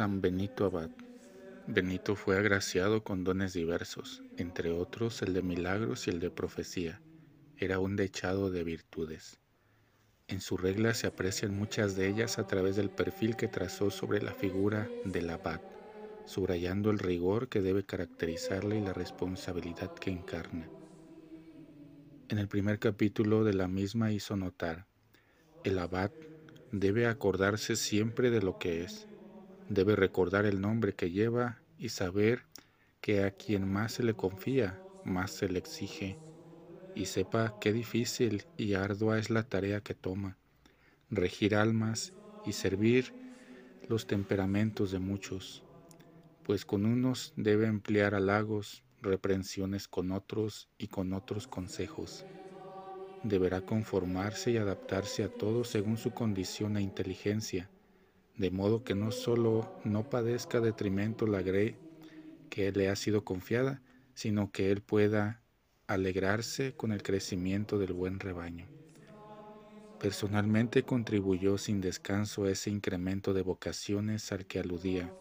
San Benito Abad. Benito fue agraciado con dones diversos, entre otros el de milagros y el de profecía. Era un dechado de virtudes. En su regla se aprecian muchas de ellas a través del perfil que trazó sobre la figura del abad, subrayando el rigor que debe caracterizarle y la responsabilidad que encarna. En el primer capítulo de la misma hizo notar, el abad debe acordarse siempre de lo que es, debe recordar el nombre que lleva y saber que a quien más se le confía, más se le exige, y sepa qué difícil y ardua es la tarea que toma, regir almas y servir los temperamentos de muchos, pues con unos debe emplear halagos, reprensiones con otros y con otros consejos. Deberá conformarse y adaptarse a todo según su condición e inteligencia, de modo que no solo no padezca detrimento la grey que le ha sido confiada, sino que él pueda alegrarse con el crecimiento del buen rebaño. Personalmente contribuyó sin descanso a ese incremento de vocaciones al que aludía.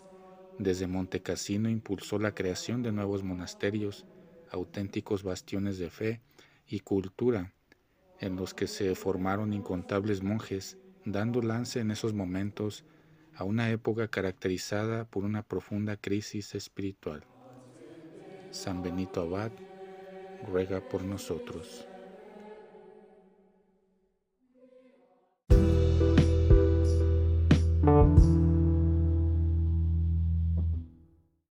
Desde Montecassino impulsó la creación de nuevos monasterios, auténticos bastiones de fe y cultura, en los que se formaron incontables monjes, dando lance en esos momentos a una época caracterizada por una profunda crisis espiritual. San Benito Abad ruega por nosotros.